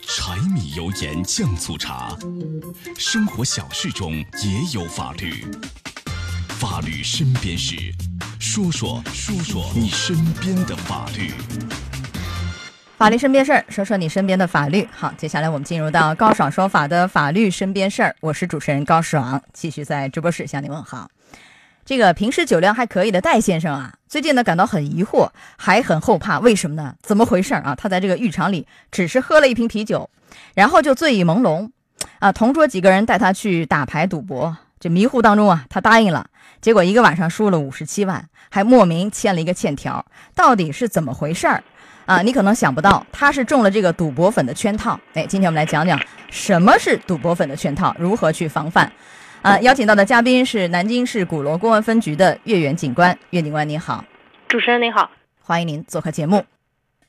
柴米油盐酱醋茶，生活小事中也有法律。法律身边事，说说说说你身边的法律。法律身边事儿，说说你身边的法律。好，接下来我们进入到高爽说法的法律身边事儿。我是主持人高爽，继续在直播室向你问好。这个平时酒量还可以的戴先生啊，最近呢感到很疑惑，还很后怕。为什么呢？怎么回事啊？他在这个浴场里只是喝了一瓶啤酒，然后就醉意朦胧。啊，同桌几个人带他去打牌赌博，这迷糊当中啊，他答应了。结果一个晚上输了五十七万，还莫名签了一个欠条。到底是怎么回事儿？啊，你可能想不到，他是中了这个赌博粉的圈套。哎，今天我们来讲讲什么是赌博粉的圈套，如何去防范。啊，邀请到的嘉宾是南京市鼓楼公安分局的岳远警官。岳警官您好，主持人您好，欢迎您做客节目。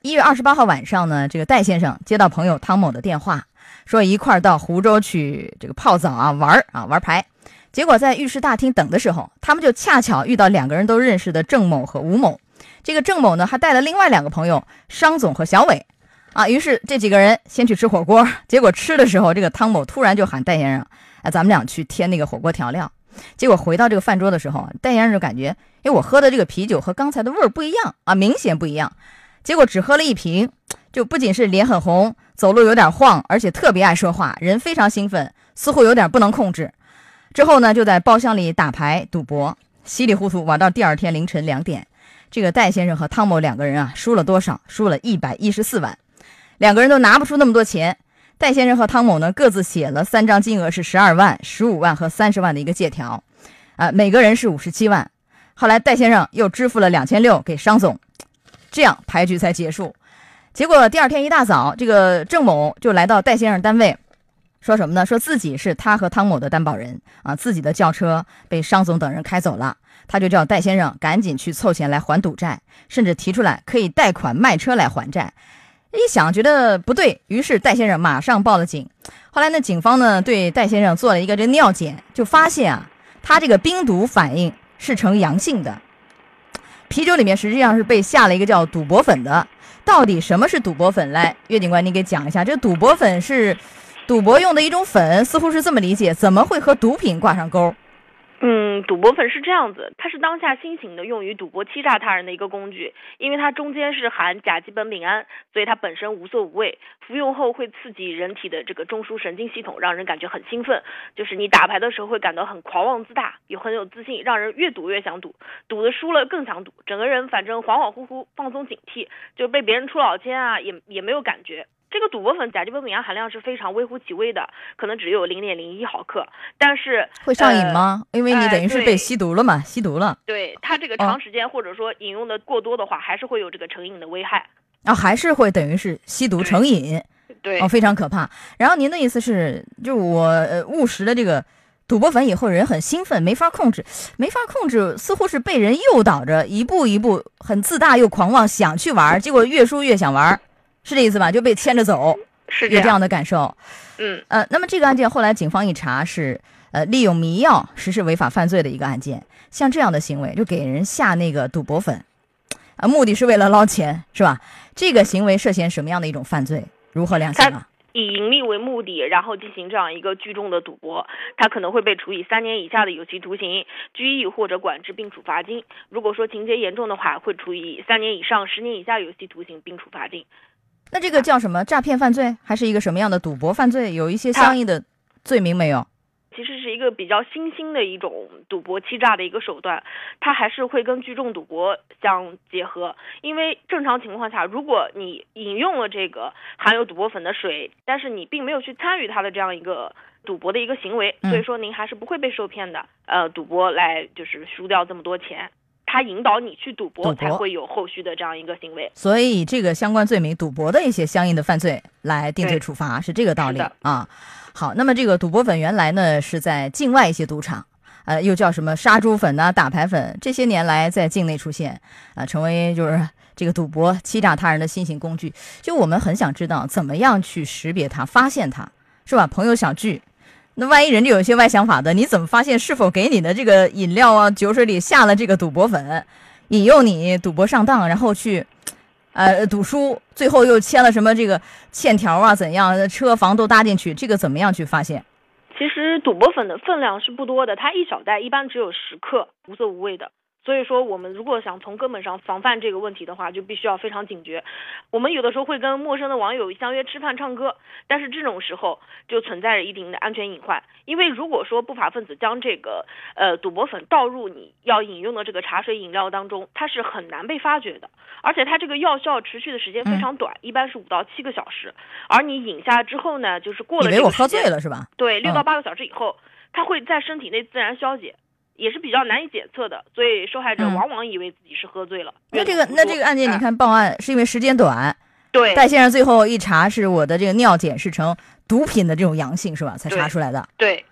一月二十八号晚上呢，这个戴先生接到朋友汤某的电话，说一块儿到湖州去这个泡澡啊玩儿啊玩牌。结果在浴室大厅等的时候，他们就恰巧遇到两个人都认识的郑某和吴某。这个郑某呢，还带了另外两个朋友商总和小伟。啊，于是这几个人先去吃火锅，结果吃的时候，这个汤某突然就喊戴先生。哎，咱们俩去添那个火锅调料，结果回到这个饭桌的时候，戴先生就感觉，哎，我喝的这个啤酒和刚才的味儿不一样啊，明显不一样。结果只喝了一瓶，就不仅是脸很红，走路有点晃，而且特别爱说话，人非常兴奋，似乎有点不能控制。之后呢，就在包厢里打牌赌博，稀里糊涂玩到第二天凌晨两点。这个戴先生和汤某两个人啊，输了多少？输了一百一十四万，两个人都拿不出那么多钱。戴先生和汤某呢，各自写了三张金额是十二万、十五万和三十万的一个借条，啊，每个人是五十七万。后来戴先生又支付了两千六给商总，这样牌局才结束。结果第二天一大早，这个郑某就来到戴先生单位，说什么呢？说自己是他和汤某的担保人啊，自己的轿车被商总等人开走了，他就叫戴先生赶紧去凑钱来还赌债，甚至提出来可以贷款卖车来还债。一想觉得不对于是戴先生马上报了警。后来呢，警方呢对戴先生做了一个这尿检，就发现啊，他这个冰毒反应是呈阳性的。啤酒里面实际上是被下了一个叫赌博粉的。到底什么是赌博粉？来，岳警官，你给讲一下。这赌博粉是赌博用的一种粉，似乎是这么理解，怎么会和毒品挂上钩？嗯，赌博粉是这样子，它是当下新型的用于赌博欺诈他人的一个工具，因为它中间是含甲基苯丙胺，所以它本身无色无味，服用后会刺激人体的这个中枢神经系统，让人感觉很兴奋，就是你打牌的时候会感到很狂妄自大，有很有自信，让人越赌越想赌，赌的输了更想赌，整个人反正恍恍惚惚，放松警惕，就被别人出老千啊，也也没有感觉。这个赌博粉甲基苯丙胺含量是非常微乎其微的，可能只有零点零一毫克，但是会上瘾吗？因为你等于是被吸毒了嘛，吸毒了。对它这个长时间或者说饮用的过多的话，还是会有这个成瘾的危害。啊，还是会等于是吸毒成瘾，对，哦，非常可怕。然后您的意思是，就我呃误食了这个赌博粉以后，人很兴奋，没法控制，没法控制，似乎是被人诱导着一步一步很自大又狂妄，想去玩，结果越输越想玩。是这意思吧？就被牵着走，是有这样的感受。嗯呃，那么这个案件后来警方一查是，呃，利用迷药实施违法犯罪的一个案件。像这样的行为，就给人下那个赌博粉，啊，目的是为了捞钱，是吧？这个行为涉嫌什么样的一种犯罪？如何量刑啊？以盈利为目的，然后进行这样一个聚众的赌博，他可能会被处以三年以下的有期徒刑、拘役或者管制并处罚金。如果说情节严重的话，会处以三年以上十年以下有期徒刑并处罚金。那这个叫什么诈骗犯罪，还是一个什么样的赌博犯罪？有一些相应的罪名没有？其实是一个比较新兴的一种赌博欺诈的一个手段，它还是会跟聚众赌博相结合。因为正常情况下，如果你饮用了这个含有赌博粉的水，但是你并没有去参与它的这样一个赌博的一个行为，所以说您还是不会被受骗的。呃，赌博来就是输掉这么多钱。他引导你去赌博，才会有后续的这样一个行为。所以，这个相关罪名，赌博的一些相应的犯罪来定罪处罚，是这个道理啊。好，那么这个赌博粉原来呢是在境外一些赌场，呃，又叫什么杀猪粉呐、打牌粉，这些年来在境内出现，啊，成为就是这个赌博欺诈他人的新型工具。就我们很想知道，怎么样去识别它、发现它，是吧？朋友小聚。那万一人家有一些歪想法的，你怎么发现是否给你的这个饮料啊、酒水里下了这个赌博粉，引诱你赌博上当，然后去呃，赌输，最后又签了什么这个欠条啊？怎样？车房都搭进去，这个怎么样去发现？其实赌博粉的分量是不多的，它一小袋一般只有十克，无色无味的。所以说，我们如果想从根本上防范这个问题的话，就必须要非常警觉。我们有的时候会跟陌生的网友相约吃饭、唱歌，但是这种时候就存在着一定的安全隐患。因为如果说不法分子将这个呃赌博粉倒入你要饮用的这个茶水饮料当中，它是很难被发觉的。而且它这个药效持续的时间非常短，一般是五到七个小时。而你饮下之后呢，就是过了以为我喝醉了是吧？对，六到八个小时以后，它会在身体内自然消解。也是比较难以检测的，所以受害者往往以为自己是喝醉了。那这个那这个案件，你看报案是因为时间短，对。戴先生最后一查是我的这个尿检是呈毒品的这种阳性，是吧？才查出来的。对。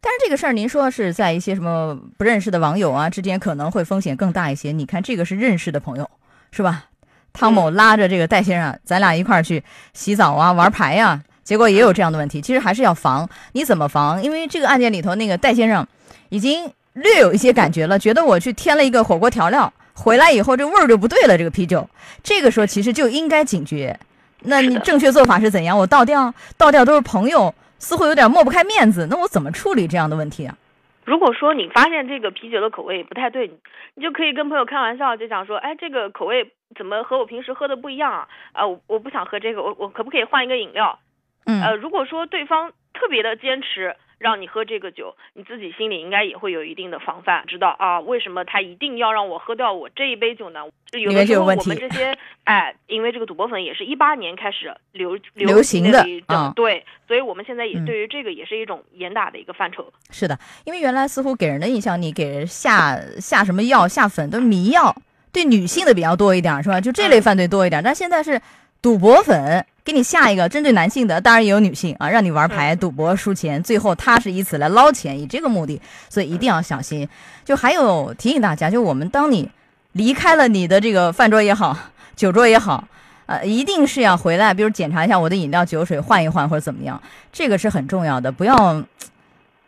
但是这个事儿，您说是在一些什么不认识的网友啊之间，可能会风险更大一些。你看这个是认识的朋友，是吧？汤某拉着这个戴先生，咱俩一块儿去洗澡啊、玩牌呀，结果也有这样的问题。其实还是要防。你怎么防？因为这个案件里头，那个戴先生已经。略有一些感觉了，觉得我去添了一个火锅调料，回来以后这味儿就不对了。这个啤酒，这个时候其实就应该警觉。那你正确做法是怎样？我倒掉，倒掉都是朋友，似乎有点抹不开面子。那我怎么处理这样的问题啊？如果说你发现这个啤酒的口味不太对，你就可以跟朋友开玩笑，就讲说，哎，这个口味怎么和我平时喝的不一样啊？啊，我我不想喝这个，我我可不可以换一个饮料？嗯，呃，如果说对方特别的坚持。让你喝这个酒，你自己心里应该也会有一定的防范，知道啊？为什么他一定要让我喝掉我这一杯酒呢？有的时候我们这些，哎，因为这个赌博粉也是一八年开始流流行的啊，对，所以我们现在也对于这个也是一种严打的一个范畴。是的，因为原来似乎给人的印象，你给人下下什么药下粉都是迷药，对女性的比较多一点，是吧？就这类犯罪多一点，但现在是赌博粉。给你下一个针对男性的，当然也有女性啊，让你玩牌、赌博、输钱，最后他是以此来捞钱，以这个目的，所以一定要小心。就还有提醒大家，就我们当你离开了你的这个饭桌也好、酒桌也好，呃，一定是要回来，比如检查一下我的饮料、酒水换一换或者怎么样，这个是很重要的，不要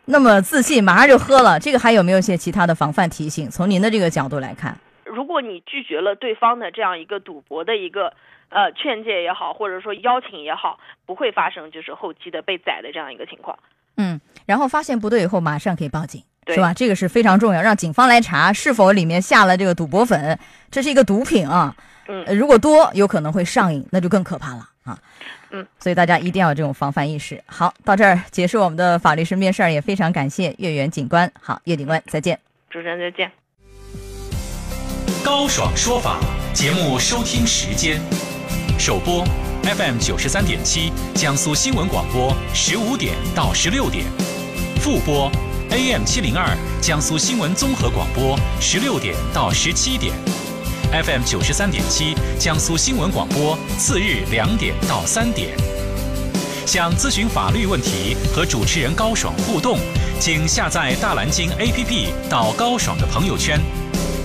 那么自信，马上就喝了。这个还有没有一些其他的防范提醒？从您的这个角度来看，如果你拒绝了对方的这样一个赌博的一个。呃，劝诫也好，或者说邀请也好，不会发生就是后期的被宰的这样一个情况。嗯，然后发现不对以后，马上可以报警，是吧？这个是非常重要，让警方来查是否里面下了这个赌博粉，这是一个毒品啊。嗯，如果多，有可能会上瘾，那就更可怕了啊。嗯，所以大家一定要有这种防范意识。好，到这儿结束我们的法律身边事儿，也非常感谢月圆警官。好，岳警官再见。主持人再见。高爽说法节目收听时间。首播 FM 九十三点七，江苏新闻广播十五点到十六点；复播 AM 七零二，江苏新闻综合广播十六点到十七点；FM 九十三点七，江苏新闻广播次日两点到三点。想咨询法律问题和主持人高爽互动，请下载大蓝鲸 APP 到高爽的朋友圈，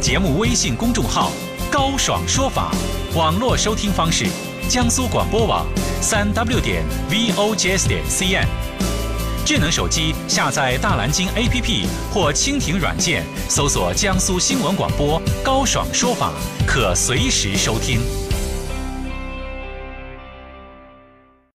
节目微信公众号“高爽说法”。网络收听方式：江苏广播网三 w 点 vojs 点 cn。智能手机下载大蓝鲸 APP 或蜻蜓软件，搜索江苏新闻广播高爽说法，可随时收听。